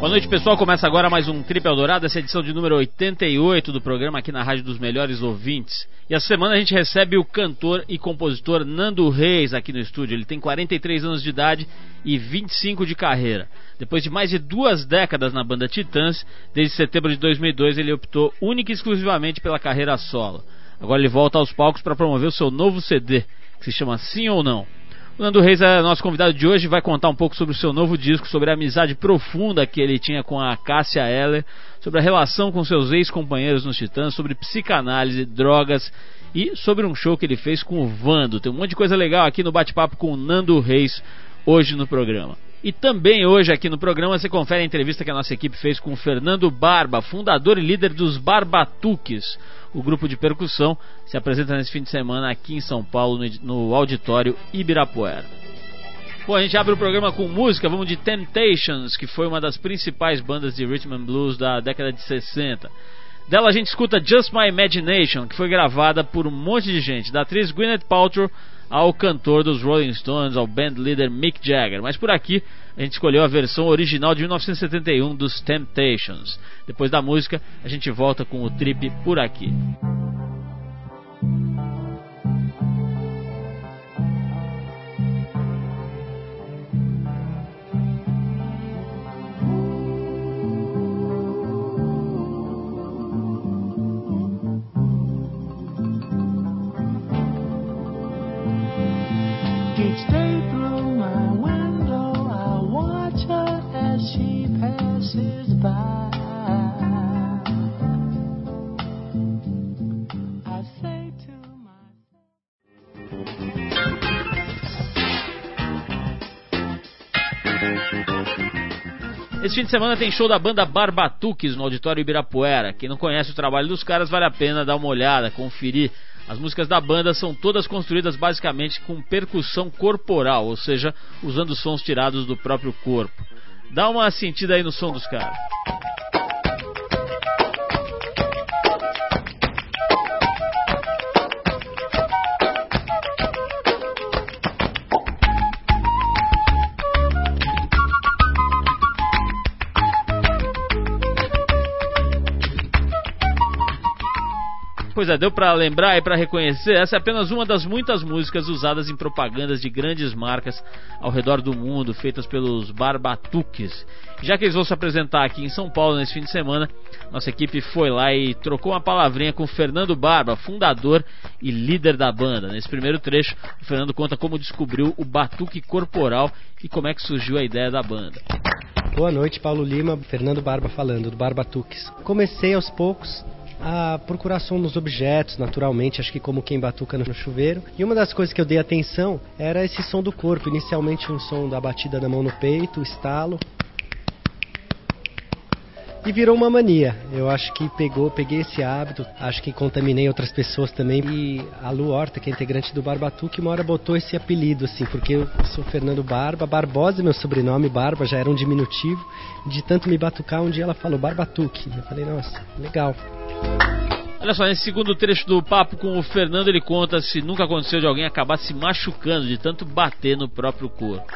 Boa noite, pessoal. Começa agora mais um Trip Eldorado, essa edição de número 88 do programa aqui na Rádio dos Melhores Ouvintes. E essa semana a gente recebe o cantor e compositor Nando Reis aqui no estúdio. Ele tem 43 anos de idade e 25 de carreira. Depois de mais de duas décadas na banda Titãs, desde setembro de 2002 ele optou única e exclusivamente pela carreira solo. Agora ele volta aos palcos para promover o seu novo CD, que se chama Sim ou Não. Nando Reis é nosso convidado de hoje vai contar um pouco sobre o seu novo disco, sobre a amizade profunda que ele tinha com a Cássia Eller, sobre a relação com seus ex-companheiros nos Titãs, sobre psicanálise, drogas e sobre um show que ele fez com o Vando. Tem um monte de coisa legal aqui no bate-papo com o Nando Reis hoje no programa. E também hoje aqui no programa você confere a entrevista que a nossa equipe fez com o Fernando Barba, fundador e líder dos Barbatuques. O grupo de percussão se apresenta nesse fim de semana aqui em São Paulo, no, Auditório Ibirapuera. Bom, a gente abre o programa com música, vamos de Temptations, que foi uma das principais bandas de rhythm and blues da década de 60. Dela a gente escuta Just My Imagination, que foi gravada por um monte de gente, da atriz Gwyneth Paltrow ao cantor dos Rolling Stones, ao band leader Mick Jagger. Mas por aqui a gente escolheu a versão original de 1971 dos Temptations. Depois da música, a gente volta com o trip por aqui. De semana tem show da banda Barbatuques no Auditório Ibirapuera. Quem não conhece o trabalho dos caras vale a pena dar uma olhada, conferir. As músicas da banda são todas construídas basicamente com percussão corporal, ou seja, usando sons tirados do próprio corpo. Dá uma sentida aí no som dos caras. Pois é, deu para lembrar e para reconhecer, essa é apenas uma das muitas músicas usadas em propagandas de grandes marcas ao redor do mundo, feitas pelos Barbatuques. Já que eles vão se apresentar aqui em São Paulo nesse fim de semana, nossa equipe foi lá e trocou uma palavrinha com Fernando Barba, fundador e líder da banda. Nesse primeiro trecho, o Fernando conta como descobriu o batuque corporal e como é que surgiu a ideia da banda. Boa noite, Paulo Lima, Fernando Barba falando, do Barbatuques. Comecei aos poucos a procuração nos objetos, naturalmente, acho que como quem batuca no chuveiro. E uma das coisas que eu dei atenção era esse som do corpo, inicialmente um som da batida da mão no peito, o estalo, e virou uma mania. Eu acho que pegou, peguei esse hábito, acho que contaminei outras pessoas também. E a Lu Horta, que é integrante do Barbatu, que uma hora botou esse apelido, assim, porque eu sou Fernando Barba, Barbosa, meu sobrenome, Barba já era um diminutivo. De tanto me batucar, um dia ela falou Barbatuque. Eu falei, nossa, legal. Olha só, nesse segundo trecho do papo com o Fernando, ele conta se nunca aconteceu de alguém acabar se machucando de tanto bater no próprio corpo.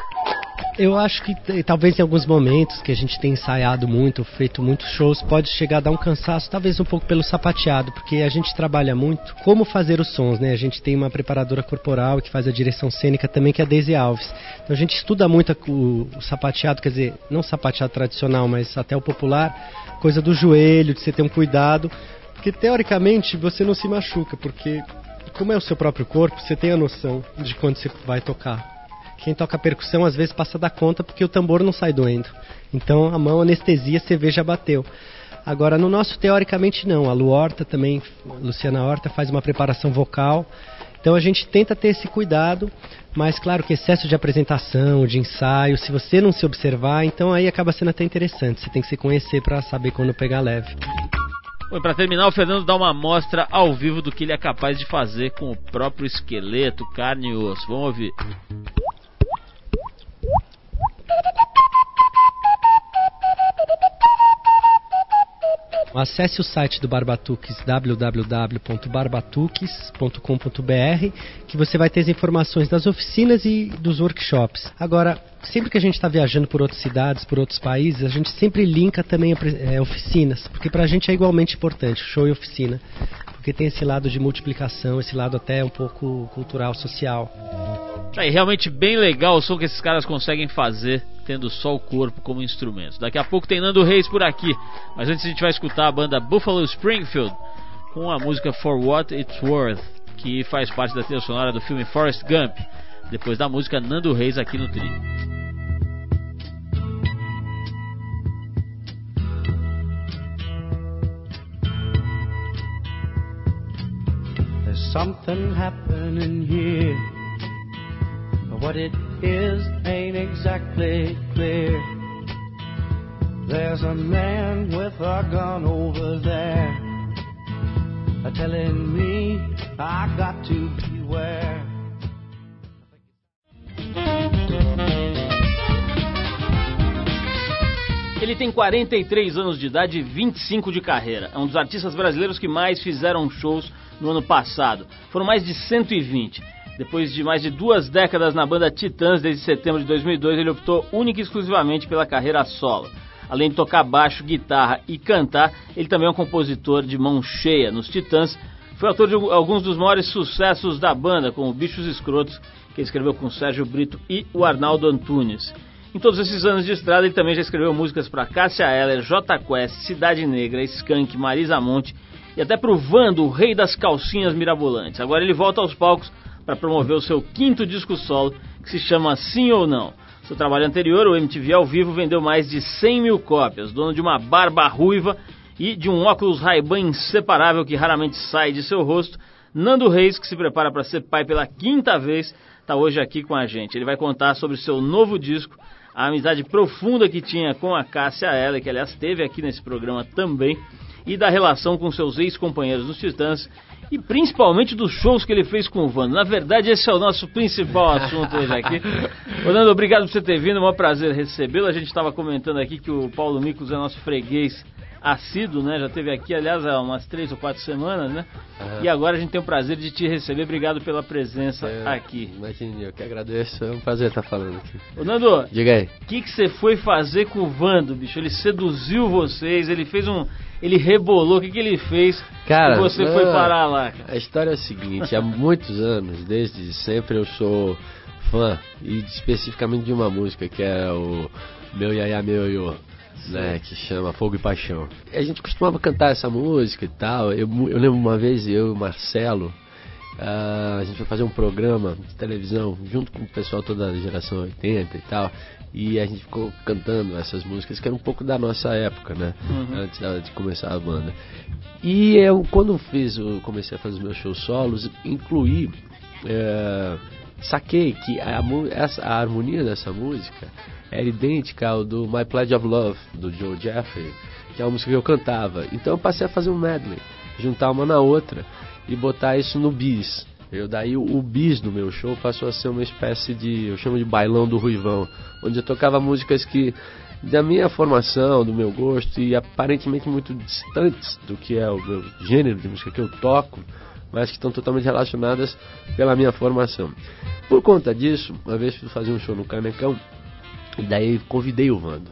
Eu acho que talvez em alguns momentos que a gente tem ensaiado muito, feito muitos shows, pode chegar a dar um cansaço, talvez um pouco pelo sapateado, porque a gente trabalha muito como fazer os sons, né? A gente tem uma preparadora corporal que faz a direção cênica também, que é a Daisy Alves. Então a gente estuda muito o, o sapateado, quer dizer, não sapateado tradicional, mas até o popular, coisa do joelho, de você ter um cuidado porque teoricamente você não se machuca, porque como é o seu próprio corpo, você tem a noção de quando você vai tocar. Quem toca percussão às vezes passa da conta porque o tambor não sai doendo. Então a mão anestesia, você vê já bateu. Agora no nosso teoricamente não. A Lu Horta também, Luciana Horta faz uma preparação vocal. Então a gente tenta ter esse cuidado, mas claro que excesso de apresentação, de ensaio, se você não se observar, então aí acaba sendo até interessante. Você tem que se conhecer para saber quando pegar leve. Bom, para terminar, o Fernando dá uma amostra ao vivo do que ele é capaz de fazer com o próprio esqueleto, carne e osso. Vamos ouvir. Acesse o site do Barbatuques www.barbatuques.com.br que você vai ter as informações das oficinas e dos workshops. Agora, sempre que a gente está viajando por outras cidades, por outros países, a gente sempre linka também é, oficinas, porque para a gente é igualmente importante, show e oficina, porque tem esse lado de multiplicação, esse lado até um pouco cultural, social. É realmente bem legal o som que esses caras conseguem fazer tendo só o corpo como instrumento. Daqui a pouco tem Nando Reis por aqui, mas antes a gente vai escutar a banda Buffalo Springfield com a música For What It's Worth, que faz parte da trilha sonora do filme Forrest Gump, depois da música Nando Reis aqui no Tri. Something happening here What it is ain't exactly clear. There's a man with a gun over there telling me I got to beware. Ele tem 43 anos de idade e 25 de carreira. É um dos artistas brasileiros que mais fizeram shows no ano passado. Foram mais de 120. Depois de mais de duas décadas na banda Titãs, desde setembro de 2002, ele optou única e exclusivamente pela carreira solo. Além de tocar baixo, guitarra e cantar, ele também é um compositor de mão cheia nos Titãs. Foi autor de alguns dos maiores sucessos da banda, como Bichos Escrotos, que escreveu com Sérgio Brito e o Arnaldo Antunes. Em todos esses anos de estrada, ele também já escreveu músicas para Cássia Eller, J Quest, Cidade Negra, Skank, Marisa Monte e até pro Vando, o rei das calcinhas mirabolantes. Agora ele volta aos palcos para promover o seu quinto disco solo, que se chama Sim ou Não. Seu trabalho anterior, o MTV ao vivo, vendeu mais de 100 mil cópias, dono de uma barba ruiva e de um óculos Ray-Ban inseparável que raramente sai de seu rosto. Nando Reis, que se prepara para ser pai pela quinta vez, está hoje aqui com a gente. Ele vai contar sobre seu novo disco, a amizade profunda que tinha com a Cássia Eller, que aliás esteve aqui nesse programa também, e da relação com seus ex-companheiros dos Titãs e principalmente dos shows que ele fez com o Vando. Na verdade, esse é o nosso principal assunto hoje aqui. Nando, obrigado por você ter vindo, é um prazer recebê-lo. A gente estava comentando aqui que o Paulo Micos é nosso freguês assíduo, né? Já teve aqui, aliás, há umas três ou quatro semanas, né? Uhum. E agora a gente tem o prazer de te receber. Obrigado pela presença é, aqui. Imagine, eu que agradeço. É um prazer estar falando aqui. Ô, Nando, diga aí. O que, que você foi fazer com o Vando, bicho? Ele seduziu vocês, ele fez um. Ele rebolou, o que, que ele fez cara, você não, foi parar lá? Cara? A história é a seguinte: há muitos anos, desde sempre, eu sou fã, e especificamente de uma música que é o Meu Yaya Meu Yo né, que chama Fogo e Paixão. A gente costumava cantar essa música e tal. Eu, eu lembro uma vez eu e o Marcelo, uh, a gente foi fazer um programa de televisão junto com o pessoal toda da geração 80 e tal. E a gente ficou cantando essas músicas que eram um pouco da nossa época, né? Uhum. Antes de começar a banda. E eu, quando fiz, eu comecei a fazer os meus shows solos, incluí, é, saquei que a, a, a harmonia dessa música era idêntica ao do My Pledge of Love, do Joe Jeffrey, que é uma música que eu cantava. Então eu passei a fazer um medley, juntar uma na outra e botar isso no bis. Eu, daí o, o bis do meu show passou a ser uma espécie de, eu chamo de bailão do Ruivão, onde eu tocava músicas que da minha formação, do meu gosto e aparentemente muito distantes do que é o meu gênero de música que eu toco, mas que estão totalmente relacionadas pela minha formação. Por conta disso, uma vez fui fazer um show no Canecão e daí convidei o Vando.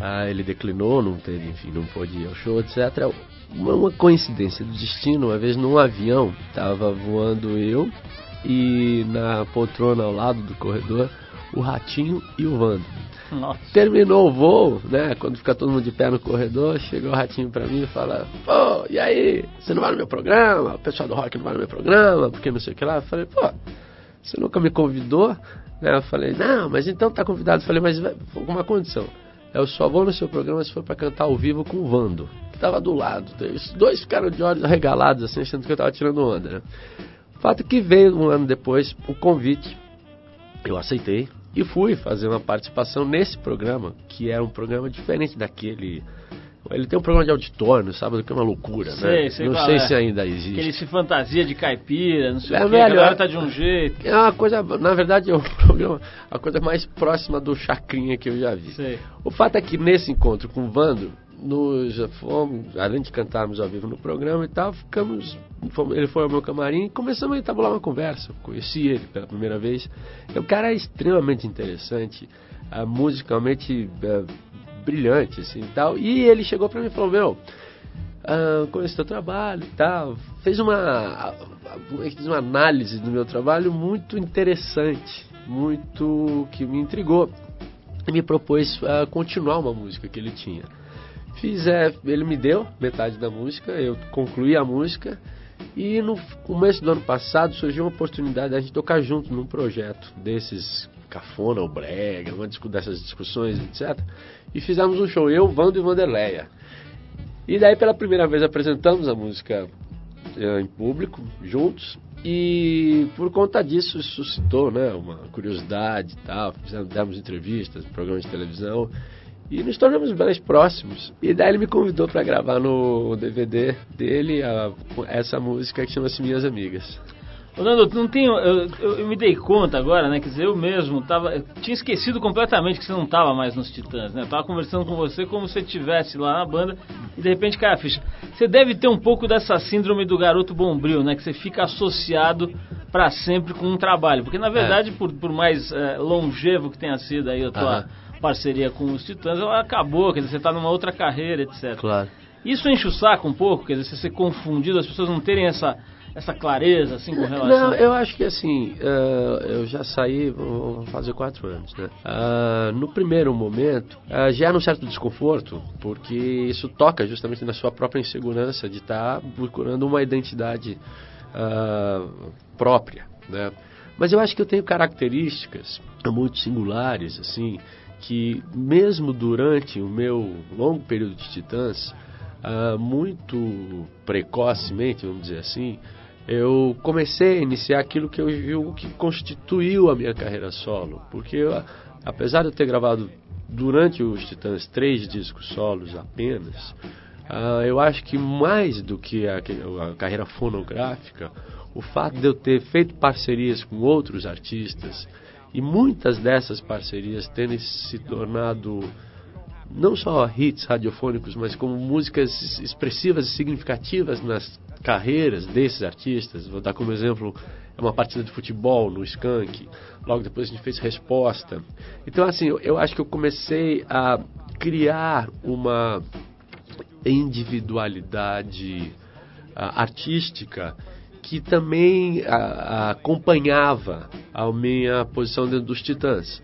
Ah, ele declinou, não teve, enfim, não pôde ir ao show, etc. Uma, uma coincidência do destino, uma vez num avião, estava voando eu e na poltrona ao lado do corredor, o Ratinho e o Vando. Nossa. Terminou o voo, né? Quando fica todo mundo de pé no corredor, chegou o Ratinho pra mim e fala: Pô, e aí? Você não vai no meu programa? O pessoal do rock não vai no meu programa? Porque não sei o que lá. Eu falei: Pô, você nunca me convidou? Eu falei, não, mas então tá convidado. Eu falei, mas com uma condição. Eu só vou no seu programa se for para cantar ao vivo com o Vando, que tava do lado. Os dois ficaram de olhos arregalados, assim, achando que eu tava tirando onda, né? Fato que veio um ano depois o convite, eu aceitei e fui fazer uma participação nesse programa, que era um programa diferente daquele ele tem um programa de auditório sábado que é uma loucura, sei, né? Sei não sei é. se ainda existe. Que ele se fantasia de caipira, não sei é, o que, velho, a galera tá de um jeito. É uma coisa, na verdade, é um programa, a coisa mais próxima do Chacrinha que eu já vi. Sei. O fato é que nesse encontro com o Vando, nos fomos, além de cantarmos ao vivo no programa e tal, ficamos, fomos, ele foi ao meu camarim e começamos a entabular uma conversa. Conheci ele pela primeira vez. O cara é extremamente interessante, uh, musicalmente uh, brilhante, assim, e tal. E ele chegou para mim e falou: Meu, uh, conheço teu trabalho e tal. Fez uma, uma análise do meu trabalho muito interessante, muito que me intrigou. E me propôs uh, continuar uma música que ele tinha. Fiz, é, ele me deu metade da música, eu concluí a música e no começo do ano passado surgiu uma oportunidade da gente tocar junto num projeto desses cafona ou brega, uma dessas discussões, etc. E fizemos um show, eu, Vando e Vanderleia. E daí pela primeira vez apresentamos a música eh, em público, juntos, e por conta disso suscitou né, uma curiosidade e tal, fizemos, demos entrevistas, programas de televisão, e nos tornamos bem próximos. E daí ele me convidou para gravar no DVD dele a, essa música que chama-se Minhas Amigas. Ô, Nando, não tenho, eu, eu, eu, me dei conta agora, né? Quer dizer, eu mesmo tava, eu tinha esquecido completamente que você não estava mais nos Titãs, né? Eu tava conversando com você como se você estivesse lá na banda e de repente cai a ficha. Você deve ter um pouco dessa síndrome do garoto bombril, né? Que você fica associado para sempre com um trabalho. Porque na verdade, é. por, por mais é, longevo que tenha sido aí a tua parceria com os Titãs, ela acabou, quer dizer, você está numa outra carreira, etc. Claro. Isso enche o saco um pouco, quer dizer, você ser confundido, as pessoas não terem essa essa clareza assim com relação? Não, eu acho que assim, uh, eu já saí, vou fazer quatro anos, né? Uh, no primeiro momento, uh, gera um certo desconforto, porque isso toca justamente na sua própria insegurança de estar tá procurando uma identidade própria, né? Mas eu acho que eu tenho características muito singulares, assim, que mesmo durante o meu longo período de Titãs, Uh, muito precocemente, vamos dizer assim, eu comecei a iniciar aquilo que eu julgo que constituiu a minha carreira solo. Porque eu, apesar de eu ter gravado durante os Titãs três discos solos apenas, uh, eu acho que mais do que a, a, carreira fonográfica, o fato de eu ter feito parcerias com outros artistas e muitas dessas parcerias terem se tornado não só hits radiofônicos, mas como músicas expressivas e significativas nas carreiras desses artistas. Vou dar como exemplo é uma partida de futebol no Skank. Logo depois a gente fez resposta. Então, assim, eu, eu acho que eu comecei a criar uma individualidade uh, artística que também uh, acompanhava a minha posição dentro dos Titãs.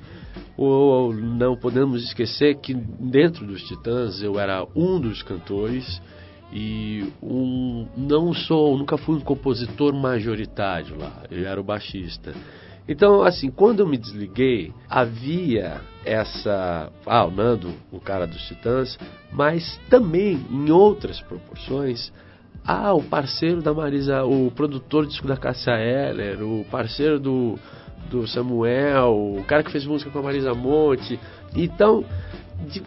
Ou não podemos esquecer que dentro dos Titãs eu era um dos cantores e um, não sou, nunca fui um compositor majoritário lá, eu era o baixista. Então, assim, quando eu me desliguei, havia essa. Ah, o Nando, o cara dos Titãs, mas também, em outras proporções, ah, o parceiro da Marisa, o produtor disco da Cássia Eller, o parceiro do, do Samuel, o cara que fez música com a Marisa Monte. Então,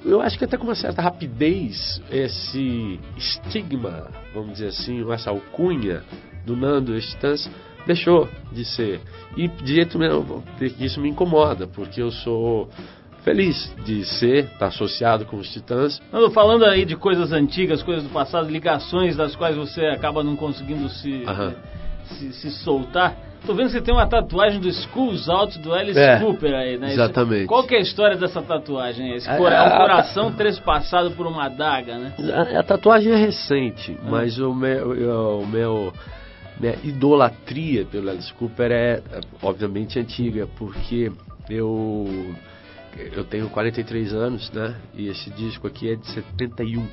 eu acho que até com uma certa rapidez esse estigma, vamos dizer assim, essa alcunha do Nando Estans deixou de ser. E de jeito mesmo, isso me incomoda, porque eu sou feliz de ser, estar tá associado com os Titãs. Nando, falando aí de coisas antigas, coisas do passado, ligações das quais você acaba não conseguindo se, se, se soltar. Tô vendo que você tem uma tatuagem do Schools Out do Alice é, Cooper aí, né? Exatamente. Qual que é a história dessa tatuagem? Esse é, cora, é, um coração trespassado por uma adaga, né? A, a tatuagem é recente, ah. mas o meu, o meu minha idolatria pelo Alice Cooper é, obviamente antiga, porque eu eu tenho 43 anos, né? E esse disco aqui é de 71.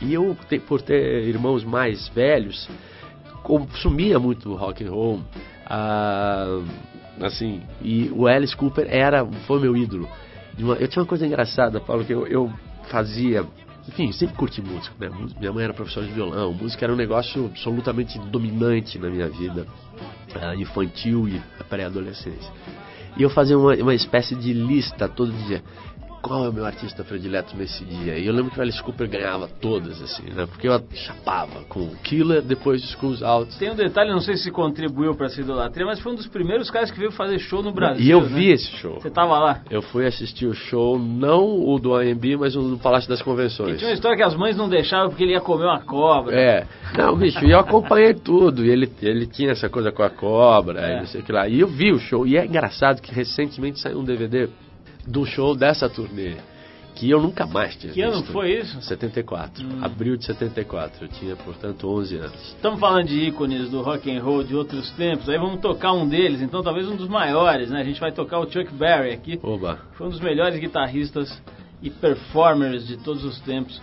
E eu, por ter irmãos mais velhos, consumia muito rock and roll. Ah, assim, e o Alice Cooper era, foi meu ídolo. Eu tinha uma coisa engraçada, Paulo, que eu, eu fazia enfim, sempre curti música, né? Minha mãe era professora de violão, música era um negócio absolutamente dominante na minha vida, uh, infantil e pré-adolescência. E eu fazia uma, uma espécie de lista todo dia. Qual é o meu artista predileto nesse dia. E eu lembro que o Alice Cooper ganhava todas, assim, né? Porque eu chapava com o Killer depois de Schools Out. Tem um detalhe, não sei se contribuiu para essa idolatria, mas foi um dos primeiros caras que veio fazer show no Brasil. E eu né? vi esse show. Você tava lá? Eu fui assistir o show, não o do AMB, mas o do Palácio das Convenções. E tinha uma história que as mães não deixavam porque ele ia comer uma cobra. É. Não, bicho, e eu acompanhei tudo. E ele, ele tinha essa coisa com a cobra, é. e não sei o que lá. E eu vi o show. E é engraçado que recentemente saiu um DVD do show dessa turnê. Que eu nunca mais tinha Que visto. ano foi isso? 74. Hum. Abril de 74. Eu tinha, portanto, 11 anos. Estamos falando de ícones do rock and roll de outros tempos. Aí vamos tocar um deles, então talvez um dos maiores, né? A gente vai tocar o Chuck Berry aqui. Oba. Foi um dos melhores guitarristas e performers de todos os tempos.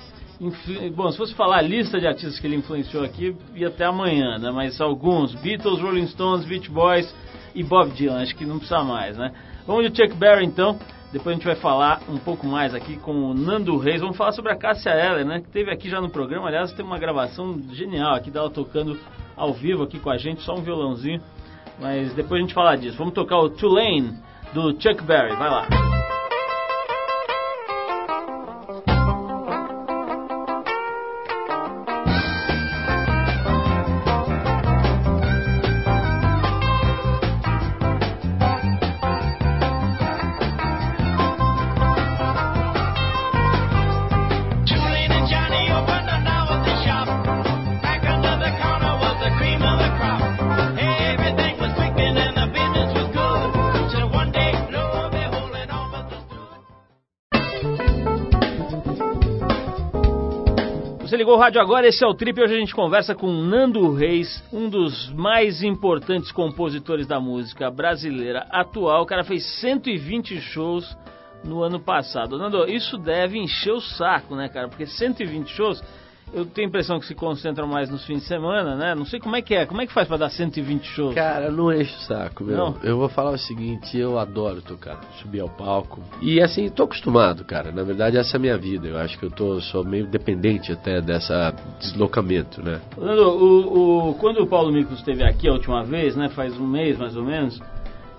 Bom, se fosse falar a lista de artistas que ele influenciou aqui, ia até amanhã, né? Mas alguns: Beatles, Rolling Stones, Beach Boys e Bob Dylan. Acho que não precisa mais, né? Vamos de Chuck Berry então. Depois a gente vai falar um pouco mais aqui com o Nando Reis. Vamos falar sobre a Cássia Eller, né? Que teve aqui já no programa. Aliás, tem uma gravação genial aqui dela tocando ao vivo aqui com a gente, só um violãozinho. Mas depois a gente fala disso. Vamos tocar o Tulane do Chuck Berry. Vai lá. Você ligou o rádio agora, esse é o Trip. Hoje a gente conversa com Nando Reis, um dos mais importantes compositores da música brasileira atual. O cara fez 120 shows no ano passado. Nando, isso deve encher o saco, né, cara? Porque 120 shows, eu tenho a impressão que se concentram mais nos fins de semana, né? Não sei como é que é. Como é que faz para dar 120 shows? Cara, não enche o saco, meu. Não? Eu vou falar o seguinte, eu adoro tocar, subir ao palco. E assim, tô acostumado, cara. Na verdade, essa é a minha vida. Eu acho que eu tô sou meio dependente até dessa deslocamento, né? Nando, o, o, quando o Paulo Micos esteve aqui a última vez, né? Faz um mês mais ou menos.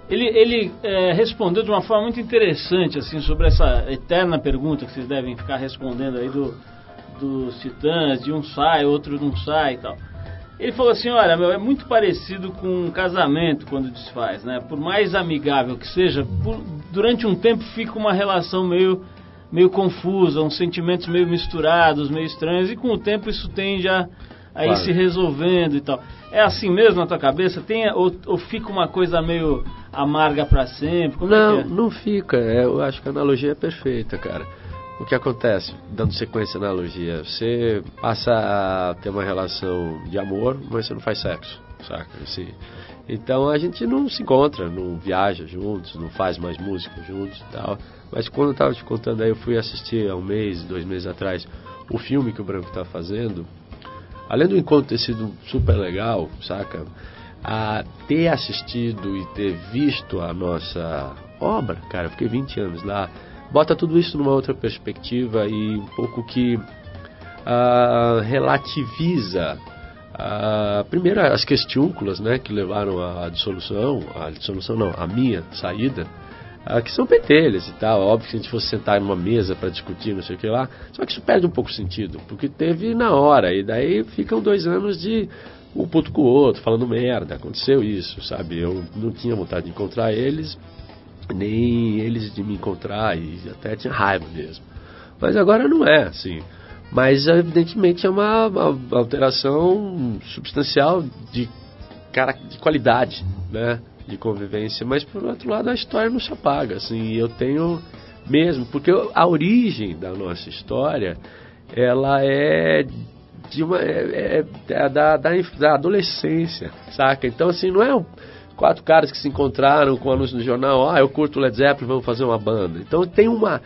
Ele, ele é, respondeu de uma forma muito interessante assim sobre essa eterna pergunta que vocês devem ficar respondendo aí do, dos titãs, de um sai, outro não sai e tal. Ele falou assim, olha, meu, é muito parecido com um casamento quando desfaz, né? Por mais amigável que seja, por, durante um tempo fica uma relação meio, meio confusa, uns sentimentos meio misturados, meio estranhos, e com o tempo isso tende a, a ir Claro. se resolvendo e tal. É assim mesmo na tua cabeça? Tem, ou, ou fica uma coisa meio amarga pra sempre? Como não, é é? não fica. É, eu acho que a analogia é perfeita, cara. O que acontece, dando sequência à analogia, você passa a ter uma relação de amor, mas você não faz sexo, saca? Assim, então a gente não se encontra, não viaja juntos, não faz mais música juntos e tal. Mas quando eu tava te contando aí, eu fui assistir há um mês, dois meses atrás, o filme que o Branco tá fazendo. Além do encontro ter sido super legal, saca? A ter assistido e ter visto a nossa obra, cara, eu fiquei 20 anos lá, bota tudo isso numa outra perspectiva e um pouco que ah, relativiza ah, primeiro as questiúnculas né, que levaram à dissolução, a dissolução não, a minha saída, ah, que são pentelhas e tal. Óbvio que se a gente fosse sentar numa mesa para discutir, não sei o que lá, só que isso perde um pouco o sentido, porque teve na hora, e daí ficam dois anos de um puto com o outro, falando merda, aconteceu isso, sabe? Eu não tinha vontade de encontrar eles, nem eles de me encontrar, e até tinha raiva mesmo. Mas agora não é assim. Mas evidentemente é uma, uma alteração substancial de, cara, de qualidade, né? De convivência. Mas por outro lado a história não se apaga. Assim, eu tenho mesmo, porque a origem da nossa história ela é de uma é, é- é da, da, da adolescência, saca? Então assim não é um- quatro caras que se encontraram com um anúncio no jornal, ah, eu curto Led Zeppelin, vamos fazer uma banda. Então tem uma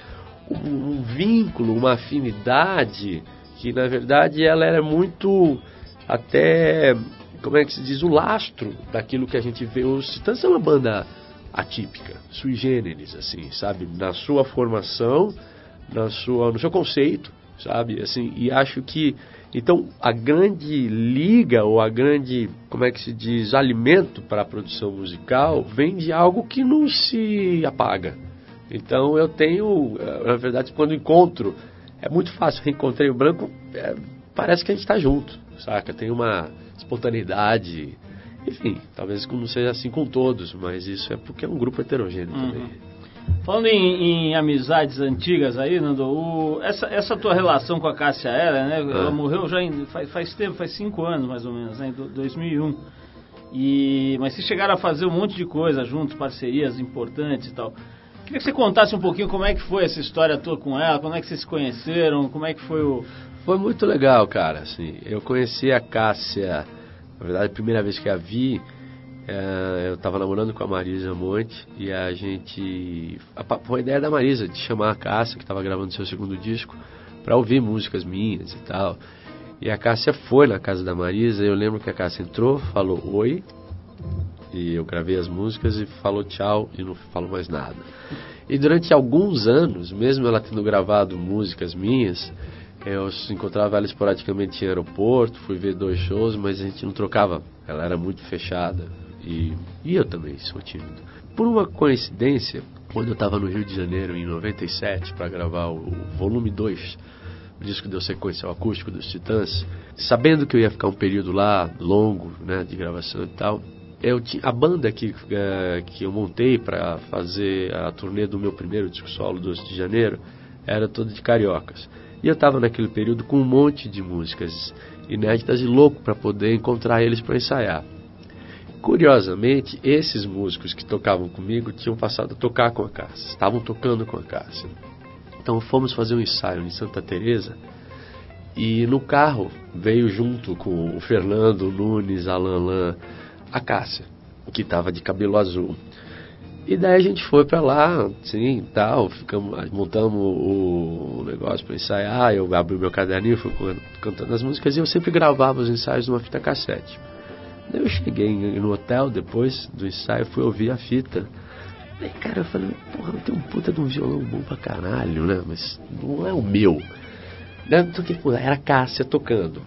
um, um vínculo, uma afinidade que na verdade ela era muito até como é que se diz o lastro daquilo que a gente vê. Os Titãs são uma banda atípica, sui generis, assim, sabe, na sua formação, na sua, no seu conceito, sabe, assim, e acho que então a grande liga ou a grande, como é que se diz, alimento para a produção musical vem de algo que não se apaga, Então eu tenho, eh, na verdade, quando encontro, é muito fácil. Reencontrei o Branco, é, parece que a gente está junto, saca? Tem uma espontaneidade. Enfim, talvez não seja assim com todos, mas isso é porque é um grupo heterogêneo uhum. também. Falando em, em, amizades antigas aí, Nando, o, essa, essa tua relação com a Cássia Era, né? Ela ah. morreu já em, faz, faz tempo, faz cinco anos mais ou menos, né? Em 2001. E, mas vocês chegaram a fazer um monte de coisa juntos, parcerias importantes e tal. Queria que você contasse um pouquinho como é que foi essa história tua com ela, como é que vocês se conheceram, como é que foi o... Foi muito legal, cara, assim, eu conheci a Cássia, na verdade, a primeira vez que a vi, é, eu estava namorando com a Marisa Monte e a gente... A, foi a ideia da Marisa de chamar a Cássia, que estava gravando seu segundo disco, para ouvir músicas minhas e tal. E a Cássia foi na casa da Marisa, eu lembro que a Cássia entrou, falou oi, e eu gravei as músicas e falou tchau e não falou mais nada. E durante alguns anos, mesmo ela tendo gravado músicas minhas, eu encontrava ela esporadicamente em aeroporto, fui ver dois shows, mas a gente não trocava. Ela era muito fechada e, e eu também sou tímido. Por uma coincidência, quando eu estava no Rio de Janeiro em 97 para gravar o volume 2 o disco deu sequência ao acústico dos Titãs, sabendo que eu ia ficar um período lá longo, né, de gravação e tal, eu tinha, a banda que, é, que eu montei para fazer a turnê do meu primeiro disco solo, 12 de janeiro, era toda de cariocas. E eu estava naquele período com um monte de músicas inéditas e louco para poder encontrar eles para ensaiar. Curiosamente, esses músicos que tocavam comigo tinham passado a tocar com a Cássia, estavam tocando com a Cássia. Então fomos fazer um ensaio em Santa Teresa e no carro veio junto com o Fernando Nunes, Alan Lan, a Cássia, que estava de cabelo azul. E daí a gente foi para lá, sim, tal, ficamos, montamos o, negócio para ensaiar, eu abri o meu caderninho, fui cantando as músicas e eu sempre gravava os ensaios numa fita cassete. Eu cheguei no hotel depois do ensaio, fui ouvir a fita. Daí, cara, eu falei, porra, tem um puta de um violão bom pra caralho, né? Mas não é o meu. Era a Cássia tocando.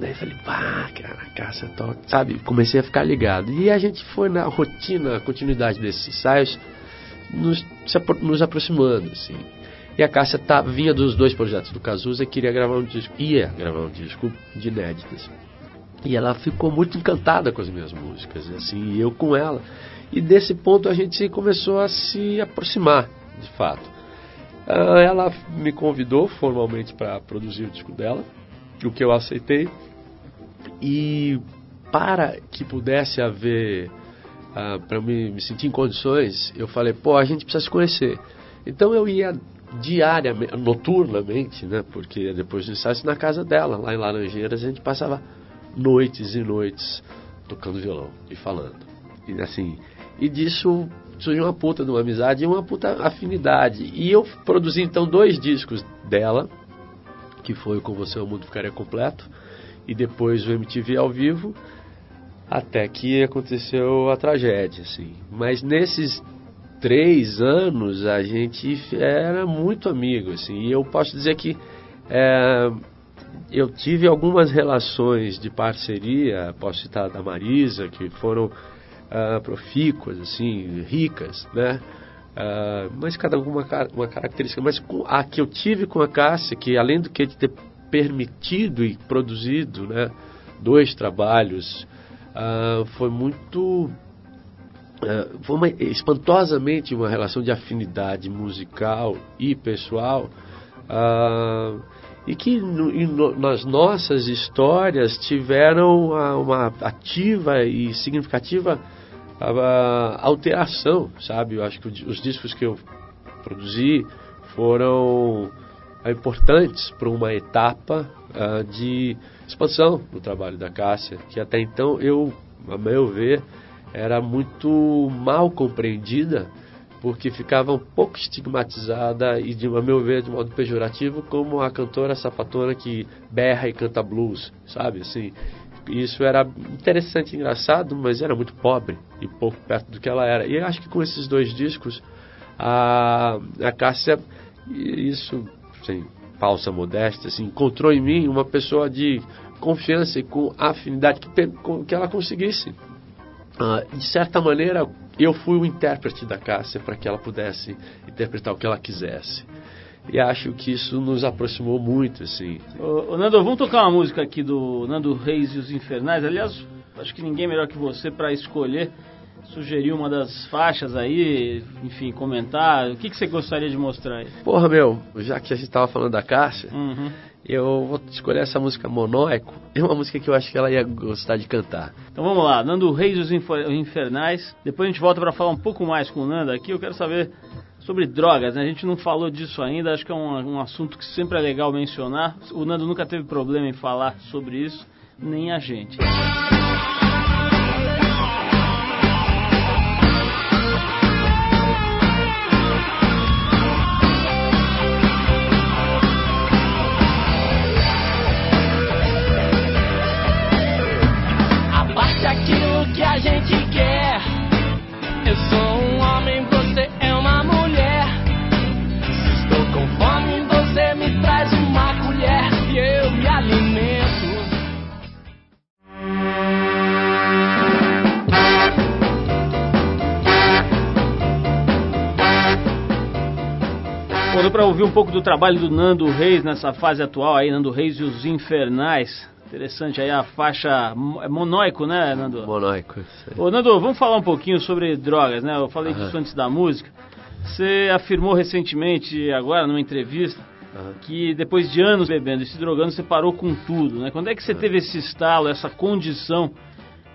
Daí eu falei, pá, cara, caça toca, sabe? Comecei a ficar ligado. E a gente foi na rotina, continuidade desses ensaios, nos, nos aproximando, assim. E a Cássia tá, vinha dos dois projetos do Cazuza e queria gravar um disco, ia gravar um disco de inéditas. E ela ficou muito encantada com as minhas músicas, assim, e eu com ela. E desse ponto a gente começou a se aproximar, de fato. Ah, ela me convidou formalmente para produzir o disco dela o que eu aceitei. E para que pudesse haver, uh, para me, me sentir em condições, eu falei, pô, a gente precisa se conhecer. Então eu ia diariamente, noturnamente, né? Porque depois do ensaio na casa dela, lá em Laranjeiras, a gente passava noites e noites tocando violão e falando. E assim, e disso surgiu uma puta de uma amizade e uma puta afinidade. E eu produzi então dois discos dela, que foi Com Você o Mundo Ficaria Completo, e depois o MTV ao vivo, até que aconteceu a tragédia, assim. Mas nesses três anos a gente era muito amigo, assim, e eu posso dizer que é, eu tive algumas relações de parceria, posso citar da Marisa, que foram uh, profícuas, assim, ricas, né? Uh, mas cada uma uma característica. Mas a que eu tive com a Cássia, que além do que de ter permitido e produzido né, dois trabalhos, uh, foi muito. Uh, foi uma, espantosamente uma relação de afinidade musical e pessoal, e que no, no, nas nossas histórias tiveram uma ativa e significativa a, alteração, sabe? Eu acho que os discos que eu produzi foram ah, importantes para uma etapa uh, de expansão do trabalho da Cássia, que até então eu, a meu ver, era muito mal compreendida, porque ficava um pouco estigmatizada e, de, a meu ver, de modo pejorativo, como a cantora sapatona que berra e canta blues, sabe? Assim, isso era interessante engraçado, mas era muito pobre e pouco perto do que ela era. E acho que com esses dois discos, a, a Cássia, isso, sem falsa modéstia, assim, encontrou em mim uma pessoa de confiança e com afinidade que, que ela conseguisse. Uh, de certa maneira, eu fui o intérprete da Cássia para que ela pudesse interpretar o que ela quisesse. E acho que isso nos aproximou muito, assim. Ô, ô Nando, vamos tocar uma música aqui do Nando Reis e os Infernais. Aliás, acho que ninguém melhor que você para escolher, sugerir uma das faixas aí, enfim, comentar. O que, que você gostaria de mostrar aí? Porra, meu, já que a gente tava falando da Cássia, Uhum. Eu vou escolher essa música Monóico. É uma música que eu acho que ela ia gostar de cantar. Então vamos lá, Nando Reis os Infernais. Depois a gente volta para falar um pouco mais com o Nando aqui. Eu quero saber sobre drogas, né? A gente não falou disso ainda, acho que é um, um assunto que sempre é legal mencionar. O Nando nunca teve problema em falar sobre isso, nem a gente. Abaixe ouvir um pouco do trabalho do Nando Reis nessa fase atual aí, Nando Reis e os Infernais. Interessante aí a faixa é monóico, né, Nando? Monóico. isso aí. Ô, Nando, vamos falar um pouquinho sobre drogas, né? Eu falei Aham. disso antes da música. Você afirmou recentemente, agora, numa entrevista, Aham. que depois de anos bebendo e se drogando, você parou com tudo, né? Quando é que você teve esse estalo, essa condição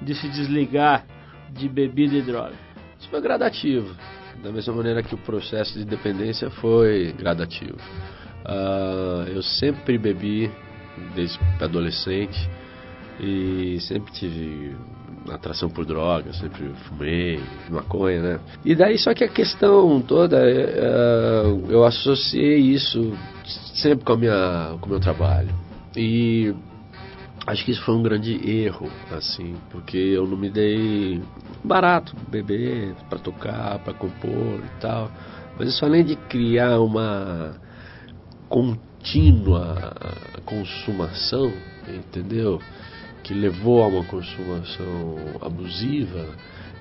de se desligar de bebida e droga? Isso foi gradativo. Da mesma maneira que o processo de dependência foi gradativo. Ah, eu sempre bebi desde adolescente e sempre tive atração por drogas, sempre fumei maconha, né? E daí só que a questão toda, ah, eu associei isso sempre com minha, com o meu trabalho. E Acho que isso foi um grande erro, assim, porque eu não me dei barato beber para tocar, para compor e tal. Mas isso além de criar uma contínua consumação, entendeu? Que levou a uma consumação abusiva,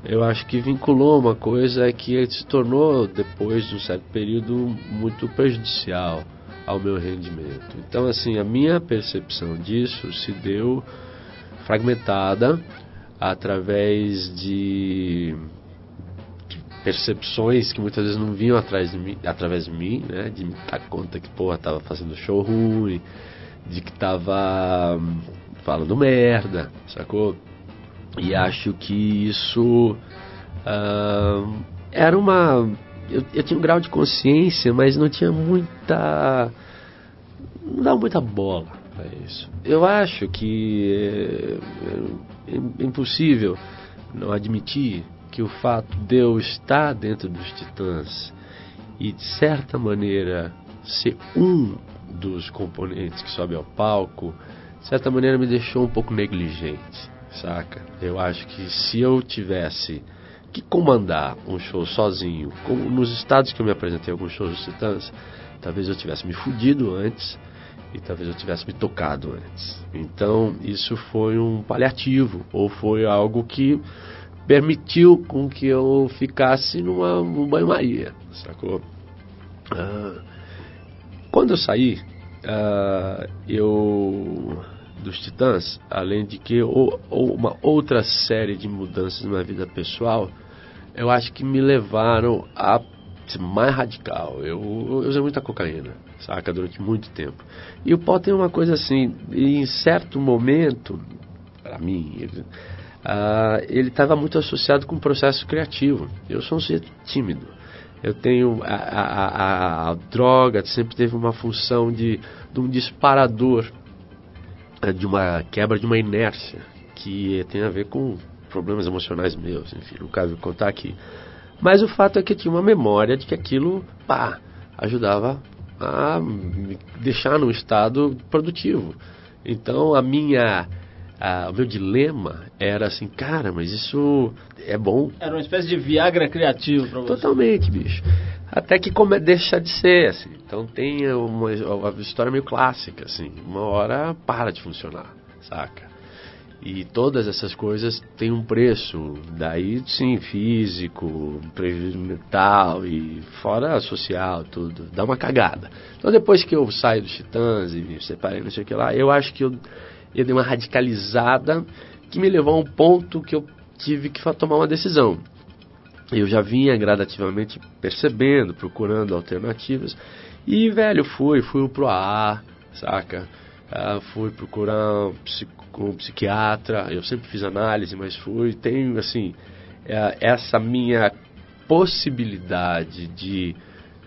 eu acho que vinculou uma coisa que se tornou, depois de um certo período, muito prejudicial ao meu rendimento. Então, assim, a minha percepção disso se deu fragmentada através de percepções que muitas vezes não vinham atrás de mim, através de mim, né? De me dar conta que, porra, tava fazendo show ruim, de que tava hum, falando merda, sacou? E acho que isso ah, era uma. Eu, eu tinha um grau de consciência, mas não tinha muita. Não dava muita bola para isso. Eu acho que é, é impossível não admitir que o fato de eu estar dentro dos Titãs e de certa maneira ser um dos componentes que sobe ao palco, de certa maneira me deixou um pouco negligente, saca? Eu acho que se eu tivesse que comandar um show sozinho, como nos estados que eu me apresentei alguns shows dos Titãs, talvez eu tivesse me fudido antes e talvez eu tivesse me tocado antes. Então isso foi um paliativo ou foi algo que permitiu com que eu ficasse numa, num banho-maria, sacou? Ah, quando eu saí, ah, eu dos Titãs, além de que ou, ou uma outra série de mudanças na vida pessoal, eu acho que me levaram a ser mais radical. Eu, eu usei muita cocaína, saca, durante muito tempo. E o pó tem uma coisa assim, em certo momento, para mim, ele ah, estava muito associado com o processo criativo. Eu sou um sujeito tímido. Eu tenho a, a, a, a droga sempre teve uma função de, de um disparador, de uma quebra de uma inércia que tem a ver com problemas emocionais meus, enfim, não cabe contar aqui. Mas o fato é que eu tinha uma memória de que aquilo, pá, ajudava a me deixar num estado produtivo. Então a minha o meu dilema era assim, cara, mas isso é bom. Era uma espécie de Viagra criativo pra você. Totalmente, bicho. Até que deixa de ser, assim. Então tem uma, uma história meio clássica, assim. Uma hora para de funcionar, saca? E todas essas coisas têm um preço, daí sim, físico, mental e fora social, tudo. Dá uma cagada. Então depois que eu saio dos Titãs e me separei, não sei o que lá, eu acho que eu, eu dei uma radicalizada que me levou a um ponto que eu tive que tomar uma decisão. Eu já vinha gradativamente percebendo, procurando alternativas. E, velho, fui, fui pro AA, saca? Uh, fui procurar um, um, psiquiatra, eu sempre fiz análise, mas fui, tenho assim, uh, essa minha possibilidade de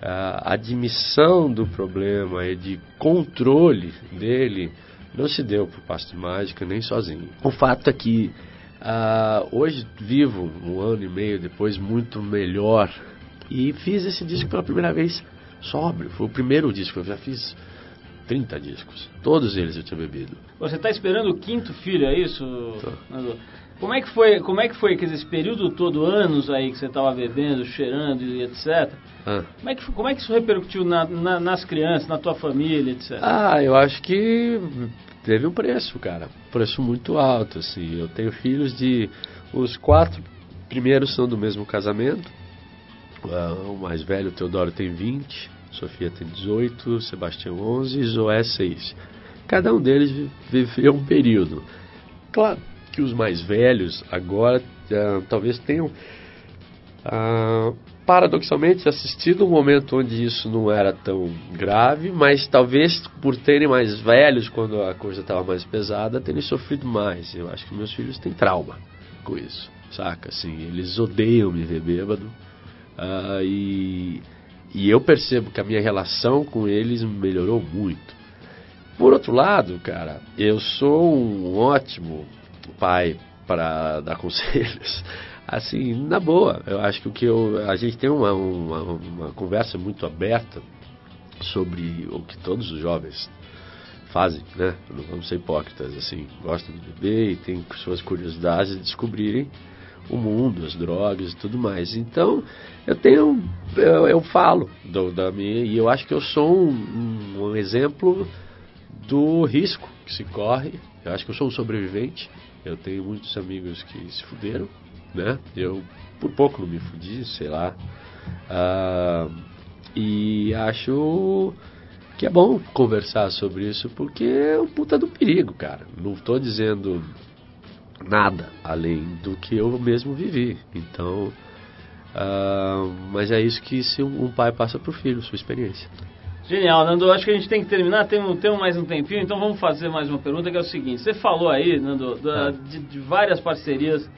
uh, admissão do problema e de controle dele não se deu por passo de mágica nem sozinho. O fato é que hoje vivo um ano e meio depois muito melhor e fiz esse disco pela primeira vez sóbrio, foi o primeiro disco, eu já fiz 30 discos. Todos eles eu tinha bebido. Você está esperando o quinto filho, é isso? Como é que foi, como é que foi quer dizer, esse período todo, anos aí que você estava bebendo, cheirando e etc. Ah. Como, é que, como é que isso repercutiu na, na, nas crianças, na tua família, etc? Ah, eu acho que teve um preço, cara. Preço muito alto, assim. Eu tenho filhos de... Os quatro primeiros são do mesmo casamento. Uh, o mais velho, Teodoro, tem 20. Sofia tem 18, Sebastião 11 e Zoé 6. Cada um deles viveu um período. Claro que os mais velhos agora uh, talvez tenham uh, paradoxalmente assistido um momento onde isso não era tão grave, mas talvez por terem mais velhos quando a coisa estava mais pesada, terem sofrido mais. Eu acho que meus filhos têm trauma com isso, saca? Assim, eles odeiam me ver bêbado. Uh, e e eu percebo que a minha relação com eles melhorou muito. Por outro lado, cara, eu sou um ótimo pai para dar conselhos. Assim, na boa, eu acho que o que eu, a gente tem uma, uma, uma conversa muito aberta sobre o que todos os jovens fazem, né? Não vamos ser hipócritas, assim, gostam de beber e têm suas curiosidades de descobrirem o mundo, as drogas e tudo mais. Então, eu tenho, eu, eu falo do, da minha, e eu acho que eu sou um, um, exemplo do risco que se corre. Eu acho que eu sou um sobrevivente. Eu tenho muitos amigos que se fuderam, né? Eu, por pouco, não me fudi, sei lá. Uh, e acho que é bom conversar sobre isso porque é um puta do perigo, cara. Não estou dizendo nada além do que eu mesmo vivi. Então, uh, mas é isso que se um, pai passa para o filho, sua experiência. Genial, Nando. Acho que a gente tem que terminar. Temos, temos mais um tempinho, então vamos fazer mais uma pergunta que é o seguinte: você falou aí, Nando, da, ah. de, de, várias parcerias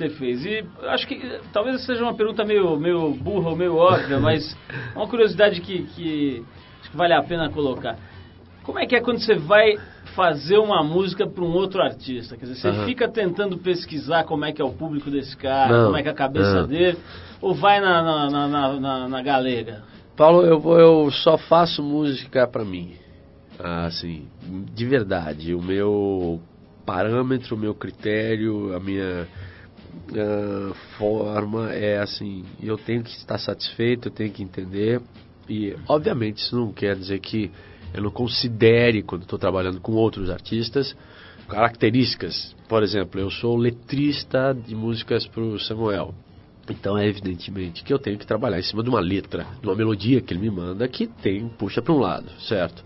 você fez e acho que talvez seja uma pergunta meio, meio burra ou meio óbvia, mas uma curiosidade que, que acho que vale a pena colocar. Como é que é quando você vai fazer uma música para um outro artista? Quer dizer, você uhum. fica tentando pesquisar como é que é o público desse cara, não, como é que é a cabeça não. dele, ou vai na, na, na, na, na galega? Paulo, eu, vou, eu só faço música para mim. Assim, de verdade. O meu parâmetro, o meu critério, a minha uh, forma é assim: eu tenho que estar satisfeito, eu tenho que entender. E, obviamente, isso não quer dizer que eu não considere, quando estou trabalhando com outros artistas, características. Por exemplo, eu sou letrista de músicas para o Samuel. Então é evidentemente que eu tenho que trabalhar em cima de uma letra, de uma melodia que ele me manda que tem puxa para um lado, certo?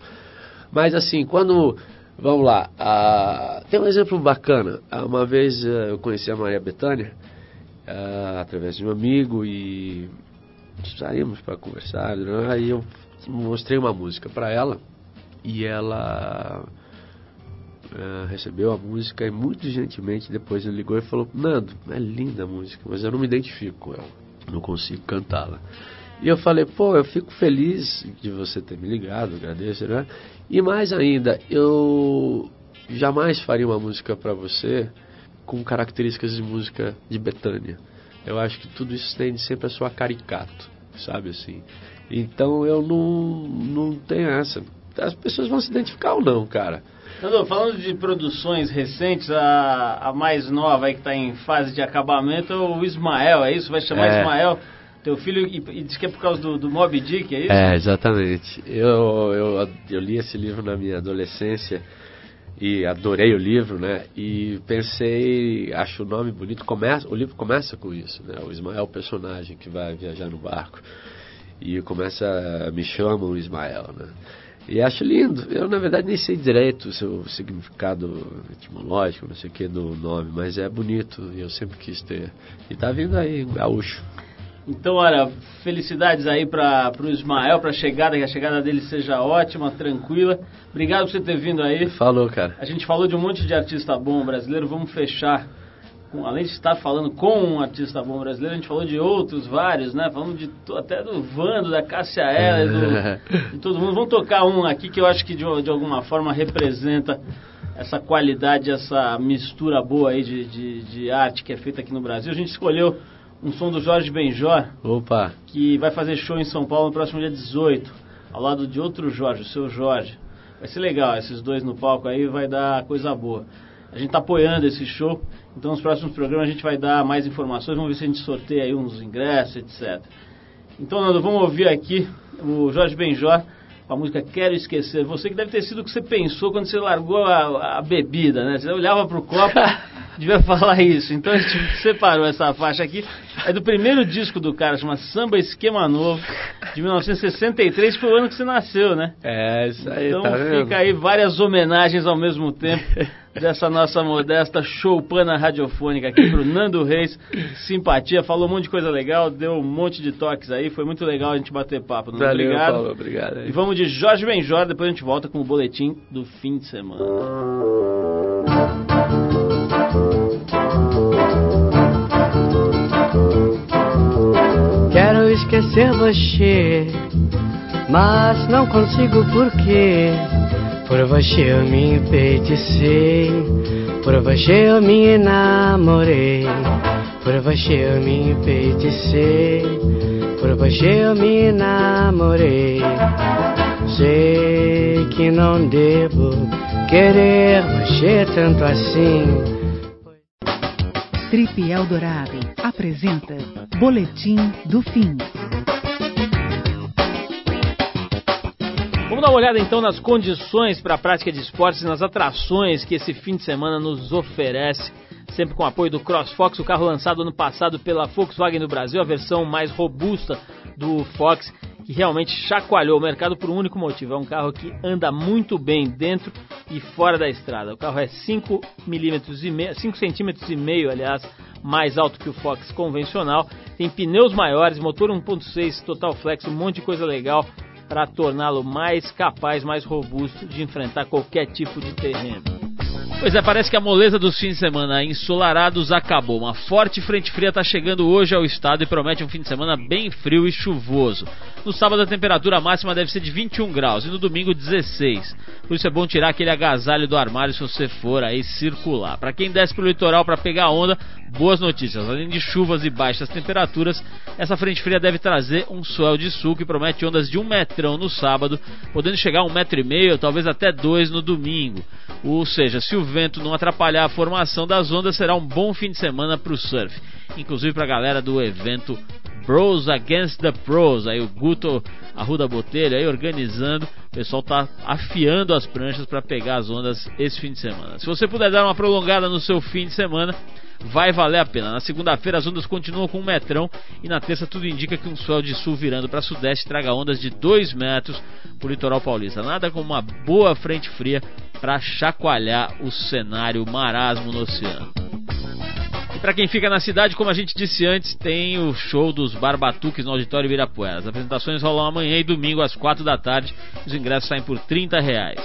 Mas assim, quando vamos lá, uh, tem um exemplo bacana. Uma vez uh, eu conheci a Maria Bethânia através de um amigo e saímos para conversar. Né? Aí eu mostrei uma música para ela e ela recebeu a música e muito gentilmente depois ele ligou e falou: Nando, é linda a música, mas eu não me identifico com ela, não consigo cantá-la. E eu falei: pô, eu fico feliz de você ter me ligado, agradeço, né? E mais ainda, eu jamais faria uma música para você com características de música de Betânia. Eu acho que tudo isso tende sempre a soar caricato, sabe assim? Então eu não, não tenho essa as pessoas vão se identificar ou não, cara. Falando de produções recentes, a, a mais nova aí que está em fase de acabamento é o Ismael, é isso? Vai chamar é. Ismael? Teu filho, e, e diz que é por causa do, do Mob Dick, é isso? É, exatamente. Eu, eu, eu li esse livro na minha adolescência e adorei o livro, né? E pensei, acho o nome bonito. Começa, o livro começa com isso, né? O Ismael é o personagem que vai viajar no barco e começa, me chamam Ismael, né? E acho lindo. Eu, na verdade, nem sei direito o seu significado etimológico, não sei o que, do nome, mas é bonito e eu sempre quis ter. E tá vindo aí, gaúcho. Então, olha, felicidades aí para o Ismael, para a chegada, que a chegada dele seja ótima, tranquila. Obrigado por você ter vindo aí. Falou, cara. A gente falou de um monte de artista bom brasileiro, vamos fechar. Com, além de estar falando com um artista bom brasileiro, a gente falou de outros vários, né? Falamos de, até do Vando, da Cássia Eller, do, de todo mundo. Vamos tocar um aqui que eu acho que de, de alguma forma representa essa qualidade, essa mistura boa aí de, de, de arte que é feita aqui no Brasil. A gente escolheu um som do Jorge Benjor. Opa! Que vai fazer show em São Paulo no próximo dia 18, ao lado de outro Jorge, o seu Jorge. Vai ser legal, esses dois no palco aí vai dar coisa boa. A gente está apoiando esse show, então nos próximos programas a gente vai dar mais informações, vamos ver se a gente sorteia aí uns ingressos, etc. Então, Nando, vamos ouvir aqui o Jorge Benjor com a música Quero Esquecer. Você que deve ter sido o que você pensou quando você largou a, a bebida, né? Você olhava para o copo, devia falar isso. Então a gente separou essa faixa aqui. É do primeiro disco do cara, chama Samba Esquema Novo, de 1963, que foi o ano que você nasceu, né? É, isso aí, Então tá fica aí várias homenagens ao mesmo tempo dessa nossa modesta choupana radiofônica aqui pro Nando Reis. Simpatia, falou um monte de coisa legal, deu um monte de toques aí, foi muito legal a gente bater papo. Nando. Valeu, Obrigado. Paulo, obrigado. aí. E vamos de Jorge Benjor, depois a gente volta com o boletim do fim de semana. Esquecer você, mas não consigo porque por você eu me enfeiticei, por você eu me enamorei, por você eu me enfeiticei, por você eu me enamorei. Sei que não devo querer você tanto assim. Trip Eldorado apresenta Boletim do Fim. Vamos dar uma olhada então nas condições para a prática de esportes e nas atrações que esse fim de semana nos oferece. Sempre com o apoio do CrossFox, o carro lançado ano passado pela Volkswagen no Brasil, a versão mais robusta do Fox, que realmente chacoalhou o mercado por um único motivo. É um carro que anda muito bem dentro e fora da estrada. O carro é 5 milímetros e meio, 5 centímetros e meio, aliás, mais alto que o Fox convencional. Tem pneus maiores, motor 1.6 Total Flex, um monte de coisa legal para torná-lo mais capaz, mais robusto de enfrentar qualquer tipo de terreno. Pois é, parece que a moleza dos fins de semana ensolarados acabou. Uma forte frente fria está chegando hoje ao estado e promete um fim de semana bem frio e chuvoso. No sábado a temperatura máxima deve ser de 21 graus e no domingo 16. Por isso é bom tirar aquele agasalho do armário se você for aí circular. Para quem desce pro litoral para pegar onda, boas notícias. Além de chuvas e baixas temperaturas, essa frente fria deve trazer um swell de sul que promete ondas de um metrão no sábado, podendo chegar a um metro e meio, talvez até dois no domingo. Ou seja, se o vento não atrapalhar a formação das ondas, será um bom fim de semana para o surf. Inclusive para a galera do evento Bros Against the Pros, aí o Guto Arruda Botelho aí organizando, o pessoal tá afiando as pranchas para pegar as ondas esse fim de semana. Se você puder dar uma prolongada no seu fim de semana, vai valer a pena. Na segunda-feira as ondas continuam com um metrão e na terça tudo indica que um swell de sul virando para sudeste traga ondas de 2 metros pro litoral paulista. Nada como uma boa frente fria para chacoalhar o cenário marasmo no oceano. E para quem fica na cidade, como a gente disse antes, tem o show dos Barbatuques no Auditório Ibirapuera. As apresentações rolam amanhã e domingo às 4 da tarde. Os ingressos saem por 30 reais.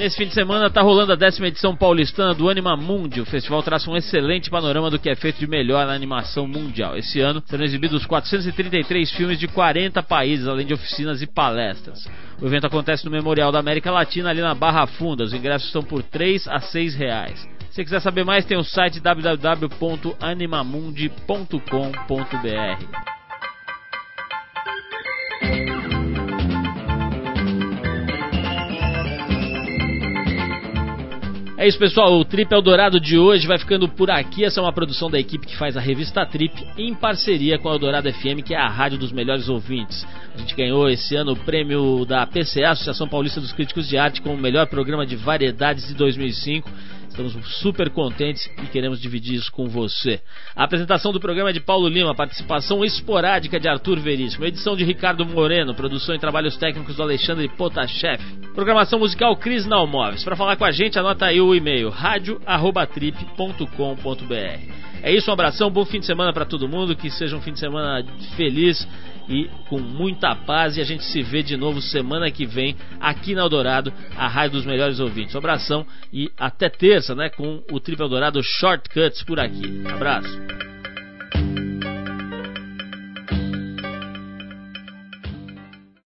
Nesse fim de semana está rolando a décima edição paulistana do Anima Mundi. O festival traça um excelente panorama do que é feito de melhor na animação mundial. Esse ano serão exibidos 433 filmes de 40 países, além de oficinas e palestras. O evento acontece no Memorial da América Latina, ali na Barra Funda. Os ingressos são por 3 a 6 reais. Se quiser saber mais, tem o site www.animamundi.com.br. É isso, pessoal. O Trip Eldorado de hoje vai ficando por aqui. Essa é uma produção da equipe que faz a revista Trip em parceria com a Eldorado FM, que é a rádio dos melhores ouvintes. A gente ganhou esse ano o prêmio da PCA, Associação Paulista dos Críticos de Arte, como o melhor programa de variedades de 2005. Estamos super contentes e queremos dividir isso com você. A apresentação do programa é de Paulo Lima, participação esporádica de Arthur Veríssimo, edição de Ricardo Moreno, produção e trabalhos técnicos do Alexandre Potashev, programação musical Cris Nalmoves. Para falar com a gente, anota aí o e-mail radio@trip.com.br. É isso, um abração, bom fim de semana para todo mundo, que seja um fim de semana feliz e com muita paz. E a gente se vê de novo semana que vem aqui na Eldorado, a rádio dos melhores ouvintes. Um abração e até terça, né? Com o Triple Eldorado Shortcuts por aqui. abraço.